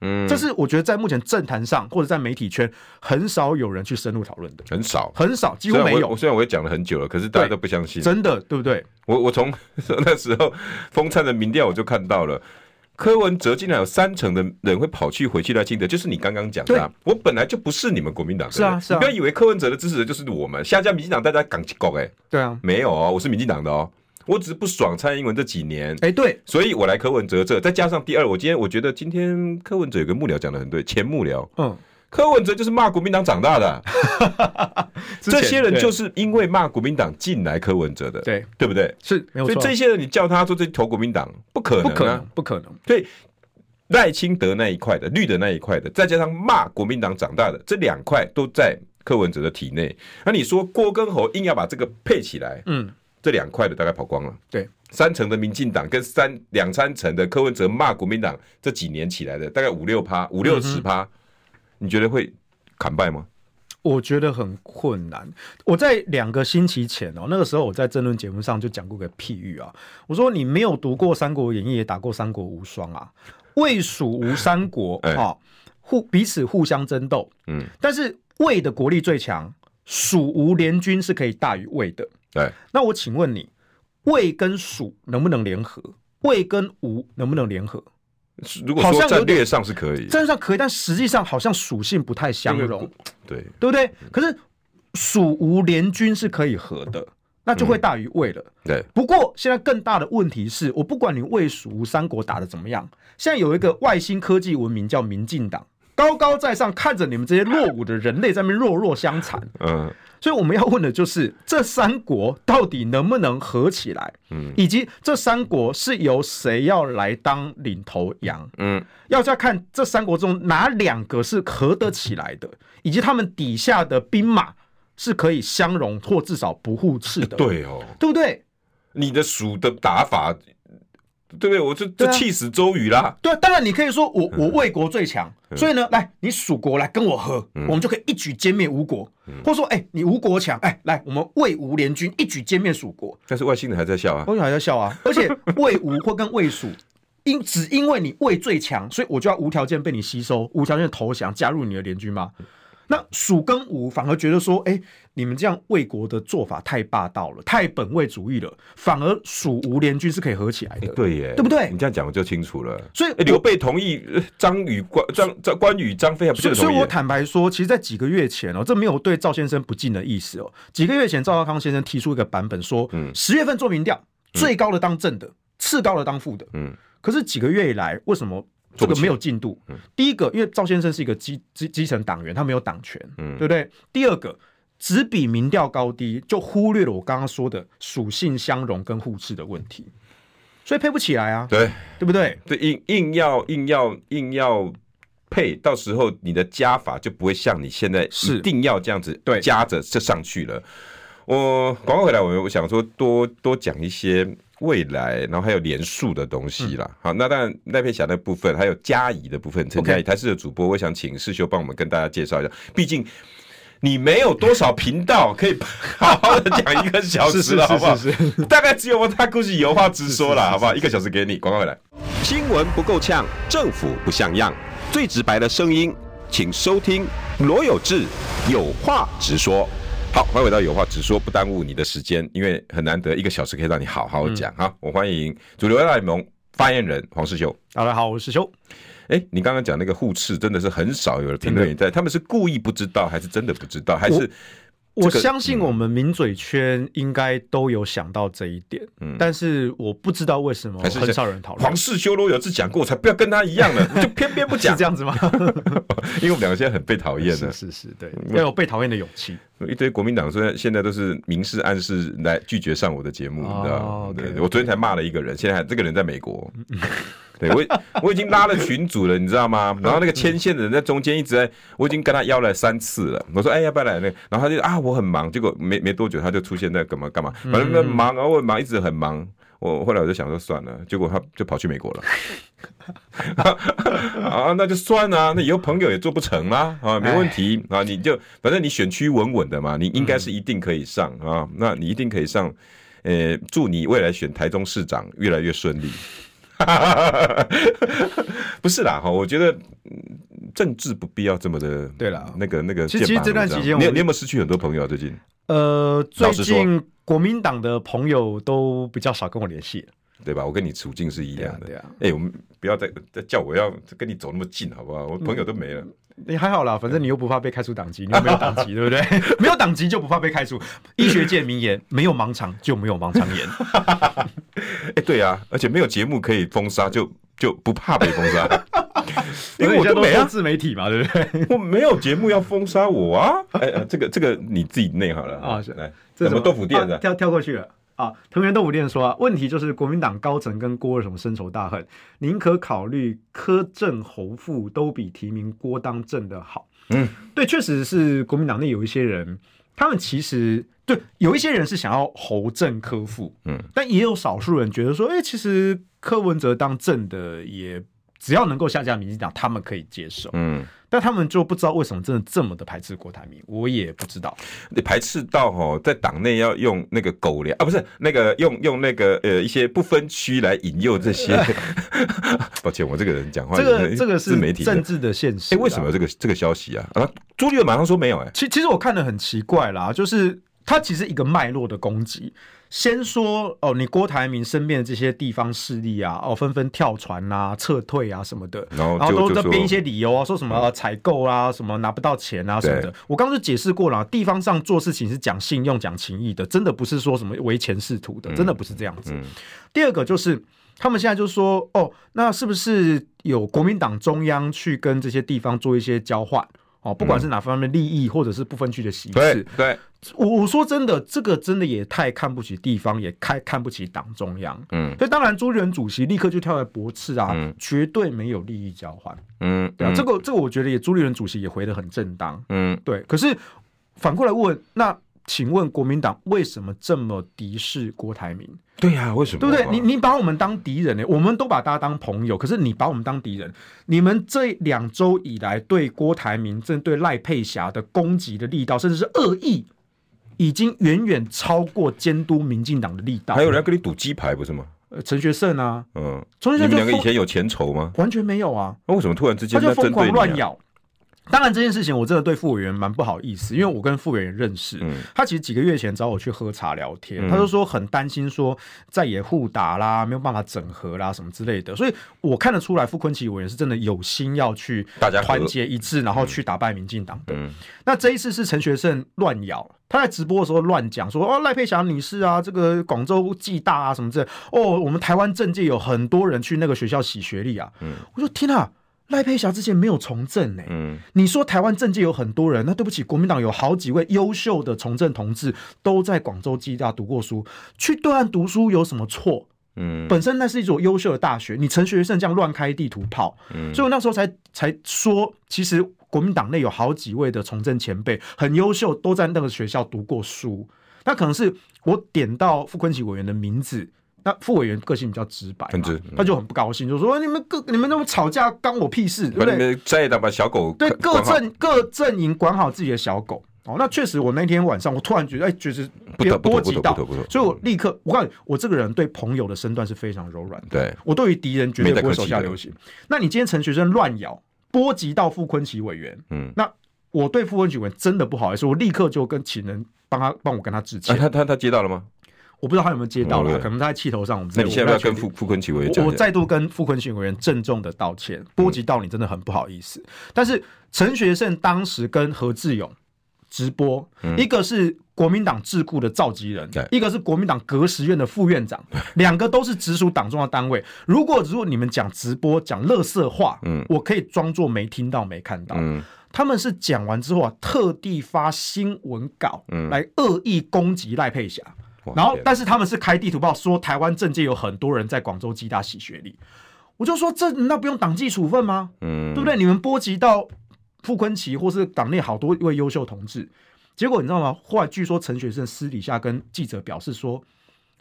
嗯，这是我觉得在目前政坛上或者在媒体圈很少有人去深入讨论的，很少，很少，几乎没有。我虽然我也讲了很久了，可是大家都不相信，真的对不对？我我从 *laughs* 那时候风灿的民调我就看到了。柯文哲竟然有三成的人会跑去回去赖清德，就是你刚刚讲的。我本来就不是你们国民党的，是啊，是啊。你不要以为柯文哲的支持者就是我们，下家民进党大家港起狗哎，对啊，没有哦，我是民进党的哦，我只是不爽蔡英文这几年，哎，对，所以我来柯文哲这，再加上第二，我今天我觉得今天柯文哲有个幕僚讲的很对，前幕僚，嗯。柯文哲就是骂国民党长大的，*laughs* 啊，这些人就是因为骂国民党进来柯文哲的，对对不对？是，所以这些人你叫他做这投国民党，不可能，不可能，不可能。对赖清德那一块的绿的那一块的，再加上骂国民党长大的这两块都在柯文哲的体内。那你说郭根侯硬要把这个配起来，嗯，这两块的大概跑光了。对，三成的民进党跟三两三成的柯文哲骂国民党这几年起来的，大概五六趴，五六十趴。你觉得会砍败吗？我觉得很困难。我在两个星期前哦，那个时候我在政论节目上就讲过个譬喻啊。我说你没有读过《三国演义》，也打过《三国无双》啊。魏蜀吴三国啊，*laughs* 互彼此互相争斗。嗯，但是魏的国力最强，蜀吴联军是可以大于魏的。对，那我请问你，魏跟蜀能不能联合？魏跟吴能不能联合？如果说战略上是可以，战略上可以，但实际上好像属性不太相容，对对不对？可是蜀吴联军是可以合的，那就会大于魏了。对，不过现在更大的问题是，我不管你魏蜀吴三国打的怎么样，现在有一个外星科技文明叫民进党，高高在上看着你们这些落伍的人类在那边弱弱相残。嗯。所以我们要问的就是，这三国到底能不能合起来？嗯，以及这三国是由谁要来当领头羊？嗯，要再看这三国中哪两个是合得起来的，以及他们底下的兵马是可以相容或至少不互斥的。对哦，对不对？你的蜀的打法。对不对？我就就气死周瑜啦。对啊，当然你可以说我我魏国最强，嗯、所以呢，来你蜀国来跟我合，嗯、我们就可以一举歼灭吴国。嗯、或者说，哎，你吴国强，哎，来我们魏吴联军一举歼灭蜀国。但是外星人还在笑啊，外星人还在笑啊。*laughs* 而且魏吴 *laughs* 或跟魏蜀，因只因为你魏最强，所以我就要无条件被你吸收，无条件投降，加入你的联军吗？那蜀跟吴反而觉得说，哎，你们这样魏国的做法太霸道了，太本位主义了，反而蜀吴联军是可以合起来的。对耶，对不对？你这样讲我就清楚了。所以刘备同意张宇关张张关羽张飞还不是。所以我坦白说，其实，在几个月前哦，这没有对赵先生不敬的意思哦。几个月前，赵少康先生提出一个版本说，嗯，十月份做民调，最高的当正的，次高的当副的。嗯，可是几个月以来，为什么？这个没有进度。第一个，因为赵先生是一个基基基层党员，他没有党权，嗯，对不对？第二个，只比民调高低，就忽略了我刚刚说的属性相容跟互斥的问题，所以配不起来啊，对，对不对？对，硬硬要硬要硬要配，到时候你的加法就不会像你现在是定要这样子对加着就上去了。我广告回来，我我想说多多讲一些。未来，然后还有连数的东西啦。嗯、好，那当然赖佩霞的部分，还有嘉怡的部分，陈嘉仪台视的主播，我想请世修帮我们跟大家介绍一下。毕竟你没有多少频道可以好好的讲一个小时了，*laughs* 好不好？大概只有我他估计有话直说了，好不好？一个小时给你，广告回来。新闻不够呛，政府不像样，最直白的声音，请收听罗有志有话直说。好，欢迎回到有话直说，不耽误你的时间，因为很难得一个小时可以让你好好讲。哈、嗯，我欢迎主流大联盟发言人黄世修。大家好，我是世修。哎，你刚刚讲那个互斥，真的是很少有人评论员在，他们是故意不知道，还是真的不知道，还是？我相信我们名嘴圈应该都有想到这一点，嗯，但是我不知道为什么很少人讨论。黄士修罗有次讲过，才不要跟他一样了，就偏偏不讲，是这样子吗？*laughs* 因为我们两个现在很被讨厌的，是是是，对，要有被讨厌的勇气。一堆国民党虽然现在都是明示暗示来拒绝上我的节目，你知道吗？对，我昨天才骂了一个人，现在还这个人在美国。*laughs* 对，我我已经拉了群主了，你知道吗？然后那个牵线的人在中间一直在，我已经跟他邀了三次了。我说，哎，要不要来？那然后他就啊，我很忙。结果没没多久，他就出现在干嘛干嘛，反正那忙啊，我很忙，一直很忙。我后来我就想说算了，结果他就跑去美国了。*laughs* 啊，那就算了，那以后朋友也做不成啦。啊，没问题啊，你就反正你选区稳稳的嘛，你应该是一定可以上啊，那你一定可以上。呃，祝你未来选台中市长越来越顺利。*laughs* 不是啦，哈，我觉得政治不必要这么的。对了，那个那个，其实这段期间，你你有没有失去很多朋友啊？最近？呃，最近国民党的朋友都比较少跟我联系，对吧？我跟你处境是一样的。对啊，哎，我们不要再再叫我要跟你走那么近，好不好？我朋友都没了。你还好啦，反正你又不怕被开除党籍，你又没有党籍，*laughs* 对不对？*laughs* 没有党籍就不怕被开除。医学界名言：没有盲肠就没有盲肠炎。*laughs* 哎，对啊，而且没有节目可以封杀，就就不怕被封杀。因为我都没啊，自媒体嘛，对不对？我没有节目要封杀我啊！哎，这个这个你自己内好了啊，来，什么豆腐店的跳跳过去了。啊，藤原豆腐店说啊，问题就是国民党高层跟郭为什么深仇大恨？宁可考虑柯政侯副都比提名郭当政的好。嗯，对，确实是国民党内有一些人，他们其实对有一些人是想要侯正柯副，嗯，但也有少数人觉得说，哎、欸，其实柯文哲当政的也只要能够下架民进党，他们可以接受。嗯。但他们就不知道为什么真的这么的排斥郭台铭，我也不知道。你排斥到哦，在党内要用那个狗粮啊，不是那个用用那个呃一些不分区来引诱这些。*laughs* 抱歉，我这个人讲话，这个这个是媒体政治的现实。哎，为什么这个这个消息啊？啊，朱立伦马上说没有哎、欸。其其实我看的很奇怪啦，就是他其实一个脉络的攻击。先说哦，你郭台铭身边的这些地方势力啊，哦，纷纷跳船啊、撤退啊什么的，然后，然后都都编一些理由啊，说什么采购啊，什么拿不到钱啊什么的。我刚刚就解释过了，地方上做事情是讲信用、讲情义的，真的不是说什么唯钱是图的，真的不是这样子。第二个就是他们现在就说，哦，那是不是有国民党中央去跟这些地方做一些交换？哦，不管是哪方面利益，或者是不分区的席次，对，对我我说真的，这个真的也太看不起地方，也太看不起党中央。嗯，所以当然朱立伦主席立刻就跳来驳斥啊，嗯、绝对没有利益交换。嗯，对啊，这个这个我觉得也朱立伦主席也回得很正当。嗯，对。可是反过来问那。请问国民党为什么这么敌视郭台铭？对呀、啊，为什么？对不对？你你把我们当敌人呢？我们都把大家当朋友，可是你把我们当敌人。你们这两周以来对郭台铭、针对赖佩霞的攻击的力道，甚至是恶意，已经远远超过监督民进党的力道。还有人要跟你赌鸡排，不是吗？呃，陈学圣啊，嗯，你们两个以前有前仇吗？完全没有啊。那为什么突然之间他就疯狂乱咬？当然这件事情我真的对副委员蛮不好意思，因为我跟副委员认识，他其实几个月前找我去喝茶聊天，他就说很担心说再也互打啦，没有办法整合啦什么之类的，所以我看得出来傅昆奇委员是真的有心要去大家团结一致，然后去打败民进党的。那这一次是陈学圣乱咬，他在直播的时候乱讲说哦赖佩霞女士啊，这个广州暨大啊什么之类，哦我们台湾政界有很多人去那个学校洗学历啊，我说天啊。赖佩霞之前没有从政呢、欸，嗯，你说台湾政界有很多人，那对不起，国民党有好几位优秀的从政同志都在广州暨大读过书，去对岸读书有什么错？嗯，本身那是一所优秀的大学，你陈学圣这样乱开地图炮，嗯，所以我那时候才才说，其实国民党内有好几位的从政前辈很优秀，都在那个学校读过书，那可能是我点到傅崐萁委员的名字。那副委员个性比较直白嘛，他就很不高兴，就说你们各你们那么吵架，关我屁事，对不对？在的把小狗对各阵各阵营管好自己的小狗。哦，那确实，我那天晚上我突然觉得，哎，觉得别波及到，所以我立刻，我告诉你，我这个人对朋友的身段是非常柔软的。对，我对于敌人绝对不会手下留情。那你今天陈学生乱咬，波及到傅坤奇委员，嗯，那我对傅坤奇委员真的不好意思，我立刻就跟请人帮他帮我跟他致歉。他他他接到了吗？我不知道他有没有接到了，可能他在气头上。我们那你现在要跟傅傅崐萁委员讲，我再度跟傅崐萁委员郑重的道歉，波及到你真的很不好意思。但是陈学圣当时跟何志勇。直播，一个是国民党智库的召集人，一个是国民党革实院的副院长，两个都是直属党中的单位。如果如果你们讲直播讲乐色话，我可以装作没听到没看到。他们是讲完之后啊，特地发新闻稿来恶意攻击赖佩霞，然后但是他们是开地图报说台湾政界有很多人在广州暨大洗学历，我就说这那不用党纪处分吗？嗯对不对？你们波及到。傅昆萁或是党内好多位优秀同志，结果你知道吗？后来据说陈学圣私底下跟记者表示说：“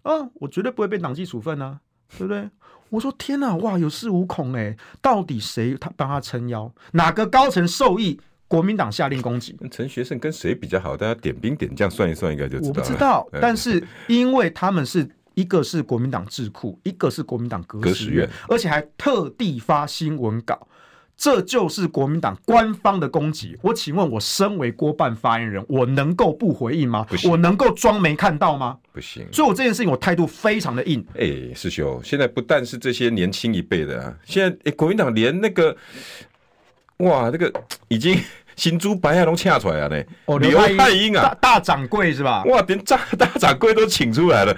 啊，我绝对不会被党纪处分啊，对不对？”我说：“天哪，哇，有恃无恐哎！到底谁他帮他撑腰？哪个高层授意国民党下令攻击？陈学圣跟谁比较好？大家点兵点将算一算，应该就知道。我不知道，*laughs* 但是因为他们是一个是国民党智库，一个是国民党革实院，而且还特地发新闻稿。”这就是国民党官方的攻击。我请问，我身为郭办发言人，我能够不回应吗？我能够装没看到吗？不行。所以，我这件事情我态度非常的硬。哎，师兄，现在不但是这些年轻一辈的啊，现在国民党连那个，哇，这个 *tsk* 已经 *laughs* 新珠白牙都掐出来了呢。哦，刘太英啊，大掌柜是吧？哇，连大大掌柜都请出来了。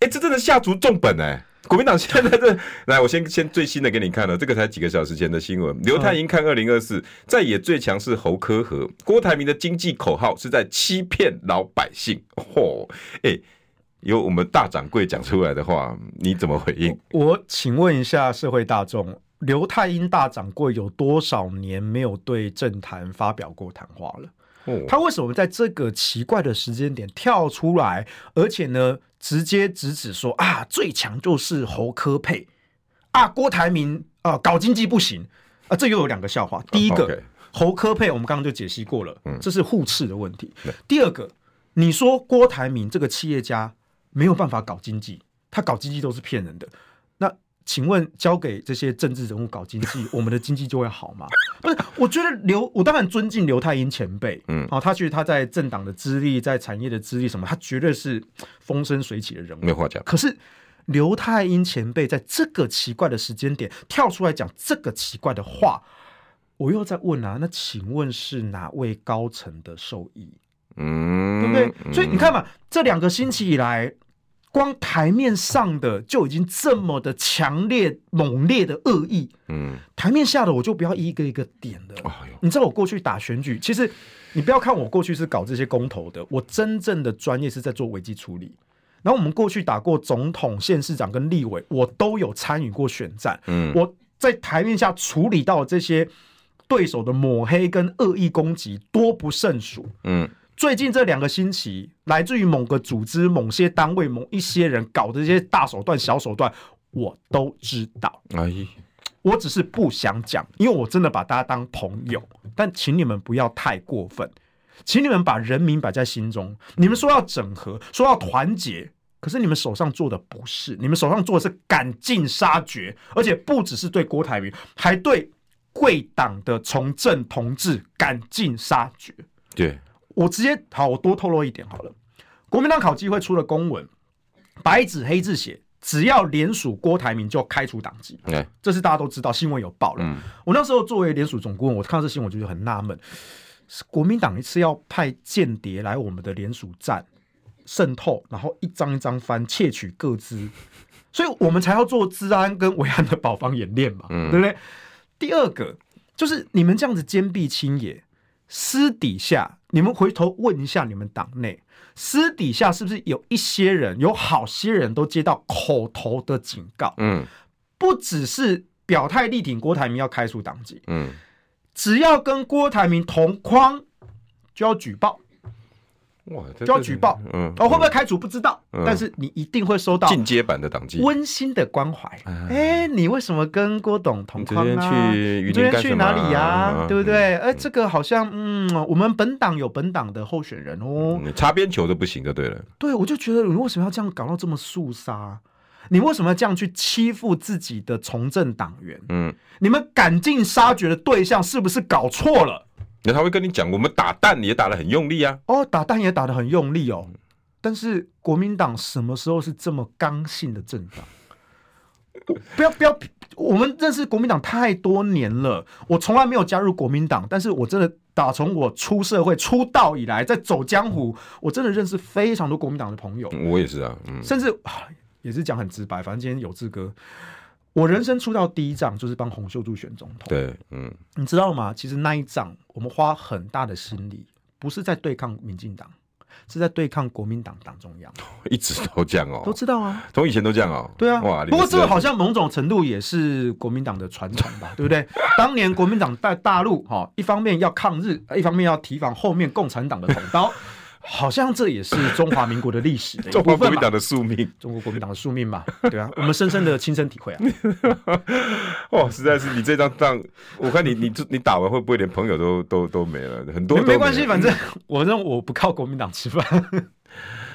哎，这真的下足重本哎。国民党现在这来，我先先最新的给你看了，这个才几个小时前的新闻。刘太英看二零二四，在野最强是侯科和，郭台铭的经济口号是在欺骗老百姓。嚯，哎，由我们大掌柜讲出来的话，你怎么回应？我，我请问一下社会大众，刘太英大掌柜有多少年没有对政坛发表过谈话了？他为什么在这个奇怪的时间点跳出来，而且呢，直接直指说啊，最强就是侯科佩啊，郭台铭啊，搞经济不行啊，这又有两个笑话。第一个，侯科佩，我们刚刚就解析过了，这是互斥的问题。第二个，你说郭台铭这个企业家没有办法搞经济，他搞经济都是骗人的。请问交给这些政治人物搞经济，*laughs* 我们的经济就会好吗？*laughs* 不是，我觉得刘，我当然尊敬刘太英前辈，嗯，啊，他觉得他在政党的资历，在产业的资历什么，他绝对是风生水起的人物，没话讲。可是刘太英前辈在这个奇怪的时间点跳出来讲这个奇怪的话，我又在问啊，那请问是哪位高层的受益？嗯，对不对？所以你看嘛，这两个星期以来。光台面上的就已经这么的强烈猛烈的恶意，嗯，台面下的我就不要一个一个点了。哎，你知道我过去打选举，其实你不要看我过去是搞这些公投的，我真正的专业是在做危机处理。然后我们过去打过总统、县市长跟立委，我都有参与过选战。嗯，我在台面下处理到这些对手的抹黑跟恶意攻击多不胜数。嗯。最近这两个星期，来自于某个组织、某些单位、某一些人搞的这些大手段、小手段，我都知道。哎，我只是不想讲，因为我真的把大家当朋友。但请你们不要太过分，请你们把人民摆在心中。你们说要整合，说要团结，可是你们手上做的不是，你们手上做的是赶尽杀绝，而且不只是对郭台铭，还对贵党的从政同志赶尽杀绝。对。我直接好，我多透露一点好了。国民党考纪会出了公文，白纸黑字写，只要联署郭台铭就开除党籍。Okay. 这是大家都知道，新闻有报了。嗯、我那时候作为联署总顾问，我看到这新闻就很纳闷：国民党一次要派间谍来我们的联署站渗透，然后一张一张翻窃取各资，所以我们才要做资安跟维安的保防演练嘛，嗯、对不对？第二个就是你们这样子坚壁清野。私底下，你们回头问一下你们党内，私底下是不是有一些人，有好些人都接到口头的警告？嗯，不只是表态力挺郭台铭要开除党籍，嗯，只要跟郭台铭同框就要举报。哇，就要举报，嗯，哦，会不会开除不知道，但是你一定会收到进阶版的党纪，温馨的关怀。哎，你为什么跟郭董同框啊？去昨天去哪里呀？对不对？哎，这个好像，嗯，我们本党有本党的候选人哦，擦边球都不行就对了。对，我就觉得你为什么要这样搞到这么肃杀？你为什么要这样去欺负自己的从政党员？嗯，你们赶尽杀绝的对象是不是搞错了？那他会跟你讲，我们打蛋也打得很用力啊！哦，打蛋也打得很用力哦。但是国民党什么时候是这么刚性的政党？不要不要，我们认识国民党太多年了，我从来没有加入国民党，但是我真的打从我出社会出道以来，在走江湖，我真的认识非常多国民党的朋友。我也是啊，嗯，甚至也是讲很直白，反正今天有志哥。我人生出道第一仗就是帮洪秀柱选总统。对，嗯，你知道吗？其实那一仗我们花很大的心力，不是在对抗民进党，是在对抗国民党党中央。*laughs* 一直都这样哦，都知道啊，*laughs* 从以前都这样哦。对啊，哇，不过这个好像某种程度也是国民党的传统吧，对不对？当年国民党在大陆哈，一方面要抗日，一方面要提防后面共产党的捅刀。好像这也是中华民国的历史的中国国民党的宿命，中国国民党的宿命嘛，对啊，我们深深的亲身体会啊。*laughs* 哦，实在是你这张仗，我看你你你打完会不会连朋友都都都没了？很多没关系，反正我认为我不靠国民党吃饭。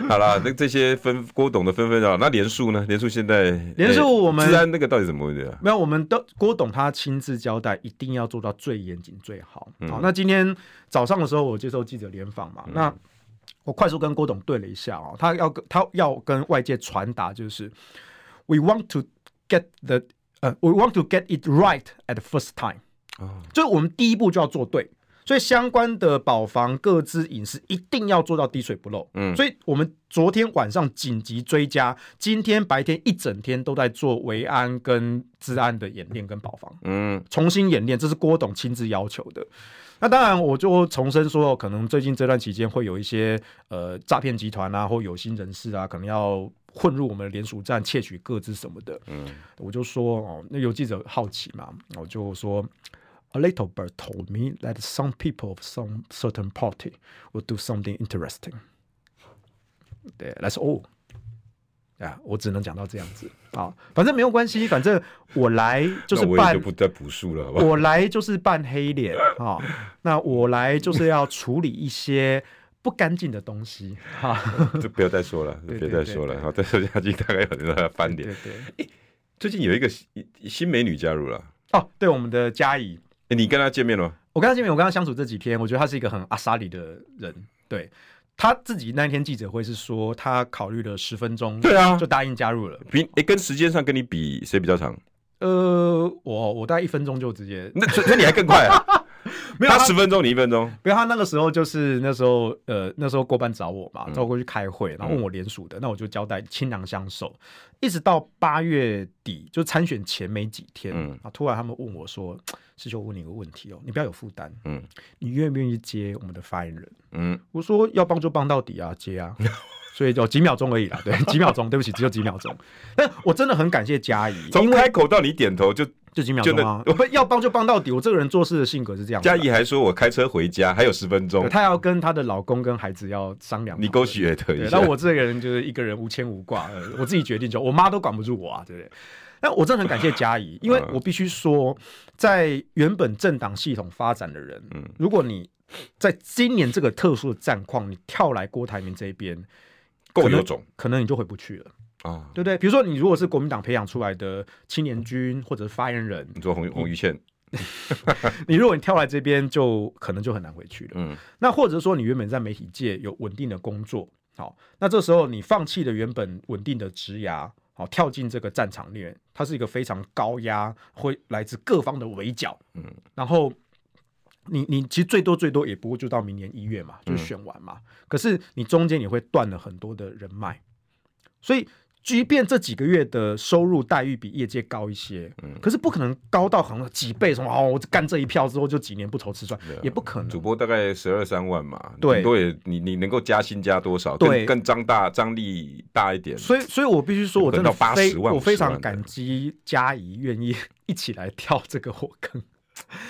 好了，那这些分郭董的纷纷扰，那连树呢？连树现在连树我们治安那个到底怎么回事啊？没有，我们都郭董他亲自交代，一定要做到最严谨最好。好，那今天早上的时候我接受记者联访嘛，那。我快速跟郭董对了一下哦，他要跟他要跟外界传达就是，we want to get the 呃、uh,，we want to get it right at the first time，啊，就是我们第一步就要做对，所以相关的保防个资隐私一定要做到滴水不漏。嗯，所以我们昨天晚上紧急追加，今天白天一整天都在做维安跟治安的演练跟保防。嗯，重新演练，这是郭董亲自要求的。那当然，我就重申说，可能最近这段期间会有一些呃诈骗集团啊，或有心人士啊，可能要混入我们的联署站窃取各自什么的。嗯，我就说哦，那有记者好奇嘛，我就说，A little bird told me that some people of some certain party would do something interesting。对，That's all。啊，我只能讲到这样子啊，反正没有关系，反正我来就是扮，就不再补述了，好？我来就是扮黑脸啊，*laughs* 那我来就是要处理一些不干净的东西哈，就 *laughs* 不要再说了，别再说了，好，再说下去大概有人要翻脸。对对，最近有一个新美女加入了哦，对，我们的嘉怡，你跟她见面了吗？我跟她见面，我跟她相处这几天，我觉得她是一个很阿莎里的人，对。他自己那天记者会是说，他考虑了十分钟，对啊，就答应加入了。比诶，跟时间上跟你比，谁比较长？呃，我我大概一分钟就直接，那那你还更快啊？*laughs* *laughs* 没有他十分钟，你一分钟。不要他那个时候就是那时候，呃，那时候过班找我嘛，找我过去开会，然后问我联署的，那我就交代倾囊相守。一直到八月底，就参选前没几天，啊，突然他们问我说：“师兄，我问你个问题哦，你不要有负担，嗯，你愿不愿意接我们的发言人？”嗯，我说要帮就帮到底啊，接啊。*laughs* 所以就几秒钟而已啦，对，几秒钟，对不起，只有几秒钟。但我真的很感谢嘉怡，*laughs* 从开口到你点头就就几秒钟啊！不 *laughs* 要帮就帮到底，我这个人做事的性格是这样。嘉怡还说我开车回家还有十分钟，她要跟她的老公跟孩子要商量。你勾起也可以。那我这个人就是一个人无牵无挂，我自己决定就，我妈都管不住我啊，对不对？那我真的很感谢嘉怡，因为我必须说，在原本政党系统发展的人，嗯，如果你在今年这个特殊的战况，你跳来郭台铭这边。够有种，可能你就回不去了啊，对不对？比如说，你如果是国民党培养出来的青年军或者是发言人，你做洪洪于倩，*laughs* 你如果你跳来这边，就可能就很难回去了。嗯，那或者说你原本在媒体界有稳定的工作，好，那这时候你放弃了原本稳定的职涯，好，跳进这个战场里面，它是一个非常高压，会来自各方的围剿。嗯，然后。你你其实最多最多也不过就到明年一月嘛，就选完嘛。嗯、可是你中间也会断了很多的人脉，所以即便这几个月的收入待遇比业界高一些，嗯，可是不可能高到好像几倍什么哦，我干这一票之后就几年不愁吃穿，啊、也不可能。主播大概十二三万嘛，对，多也你你能够加薪加多少？对，更张大张力大一点。所以所以我必须说，我真的非我非常感激佳怡愿意一起来跳这个火坑。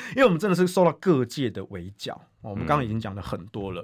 因为我们真的是受到各界的围剿。我们刚刚已经讲了很多了。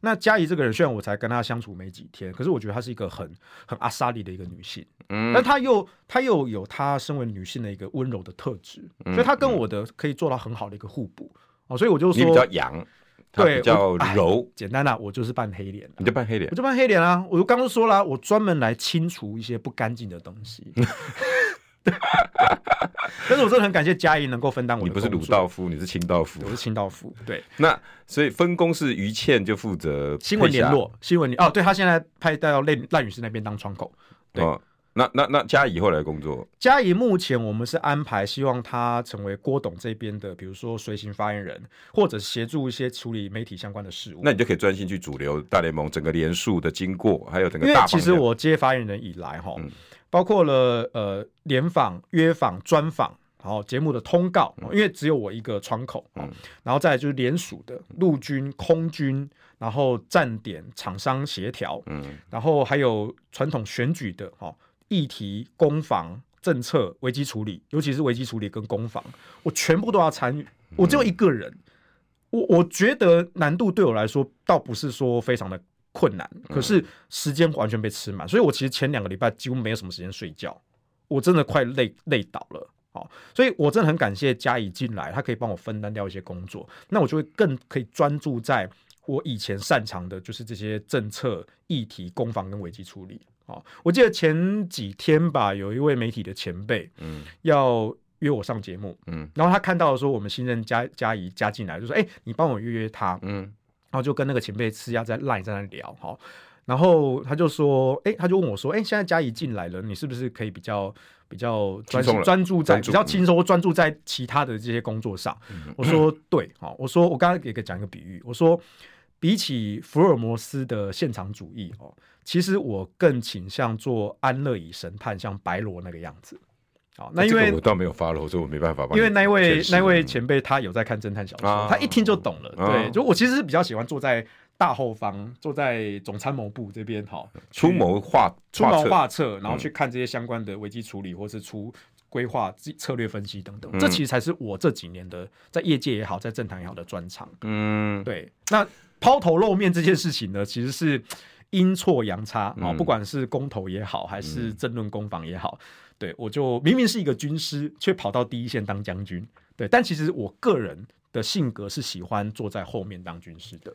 那嘉怡这个人，虽然我才跟她相处没几天，可是我觉得她是一个很很阿莎力的一个女性。嗯，但她又她又有她身为女性的一个温柔的特质，所以她跟我的可以做到很好的一个互补。哦，所以我就说你比较阳，对，比较柔。简单啦，我就是扮黑脸，你就扮黑脸，我就扮黑脸啊！我就刚刚说了，我专门来清除一些不干净的东西。*laughs* *laughs* 但是我真的很感谢嘉怡能够分担我。你不是鲁道夫，你是清道夫。我是清道夫。对，那所以分工是于倩就负责 *laughs* 新闻联络，新闻哦，对，他现在派到赖赖女士那边当窗口。对，哦、那那那嘉怡后来工作，嘉怡目前我们是安排希望他成为郭董这边的，比如说随行发言人，或者协助一些处理媒体相关的事务。那你就可以专心去主流大联盟整个连署的经过，还有整个大。其实我接发言人以来哈。嗯包括了呃联访、约访、专访，然后节目的通告，因为只有我一个窗口，嗯，然后再来就是联署的陆军、空军，然后站点、厂商协调，嗯，然后还有传统选举的哈议题、攻防、政策、危机处理，尤其是危机处理跟攻防，我全部都要参与。我只有一个人，我我觉得难度对我来说倒不是说非常的。困难，可是时间完全被吃满，所以我其实前两个礼拜几乎没有什么时间睡觉，我真的快累累倒了。好，所以我真的很感谢嘉怡进来，他可以帮我分担掉一些工作，那我就会更可以专注在我以前擅长的，就是这些政策议题、攻防跟危机处理。好，我记得前几天吧，有一位媒体的前辈，嗯，要约我上节目，嗯，然后他看到说我们新任嘉嘉怡加进来，就说：“哎、欸，你帮我约约他。”嗯。然后就跟那个前辈私下在 Line 在那聊，哈，然后他就说，哎，他就问我说，哎，现在嘉怡进来了，你是不是可以比较比较专专注在比较轻松，专注在其他的这些工作上？嗯、我说对，好，我说我刚刚给个讲一个比喻，我说比起福尔摩斯的现场主义哦，其实我更倾向做安乐椅神探，像白罗那个样子。好，那因为我倒没有 follow，所以我没办法。因为那位那位前辈他有在看侦探小说，啊、他一听就懂了。啊、对，就我其实是比较喜欢坐在大后方，坐在总参谋部这边，好出谋划出谋划策，然后去看这些相关的危机处理，或是出规划、策略分析等等。嗯、这其实才是我这几年的在业界也好，在政坛也好的专长。嗯，对。那抛头露面这件事情呢，其实是阴错阳差啊，嗯、不管是公投也好，还是政论攻防也好。对，我就明明是一个军师，却跑到第一线当将军。对，但其实我个人的性格是喜欢坐在后面当军师的。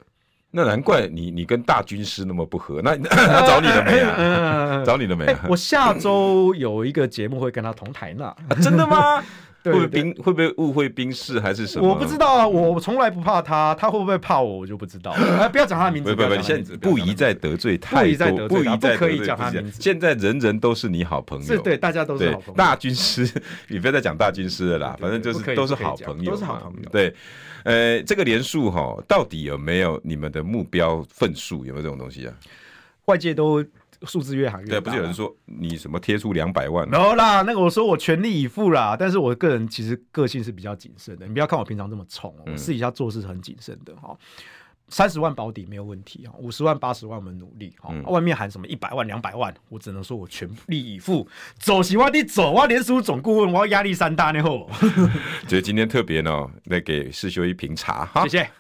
那难怪你你跟大军师那么不合。那 *laughs* 他找你了没啊？*laughs* 找你了没？我下周有一个节目会跟他同台呢。真的吗？会不会兵会不会误会兵士还是什么？我不知道啊，我从来不怕他，他会不会怕我，我就不知道。*laughs* 不要讲他的名字，不不不，现在不宜再得罪太多，不宜再可以讲他名字。现在人人都是你好朋友，是对，大家都是好朋友。大军师，你不要再讲大军师了啦，反正就是都是好朋友，都是好朋友。对，呃，这个连数哈，到底有没有你们的目标份数？有没有这种东西啊？外界都。数字越行越大。对，不是有人说你什么贴出两百万？没有啦，那个我说我全力以赴啦，但是我个人其实个性是比较谨慎的。你不要看我平常这么冲，我私底下做事很谨慎的哈。三十万保底没有问题哈，五十万、八十万我们努力哈。外面喊什么一百万、两百万，我只能说我全力以赴。走喜欢你走，我连署总顾问，我要压力山大那后。*laughs* 觉得今天特别呢，来给世修一瓶茶哈，谢谢。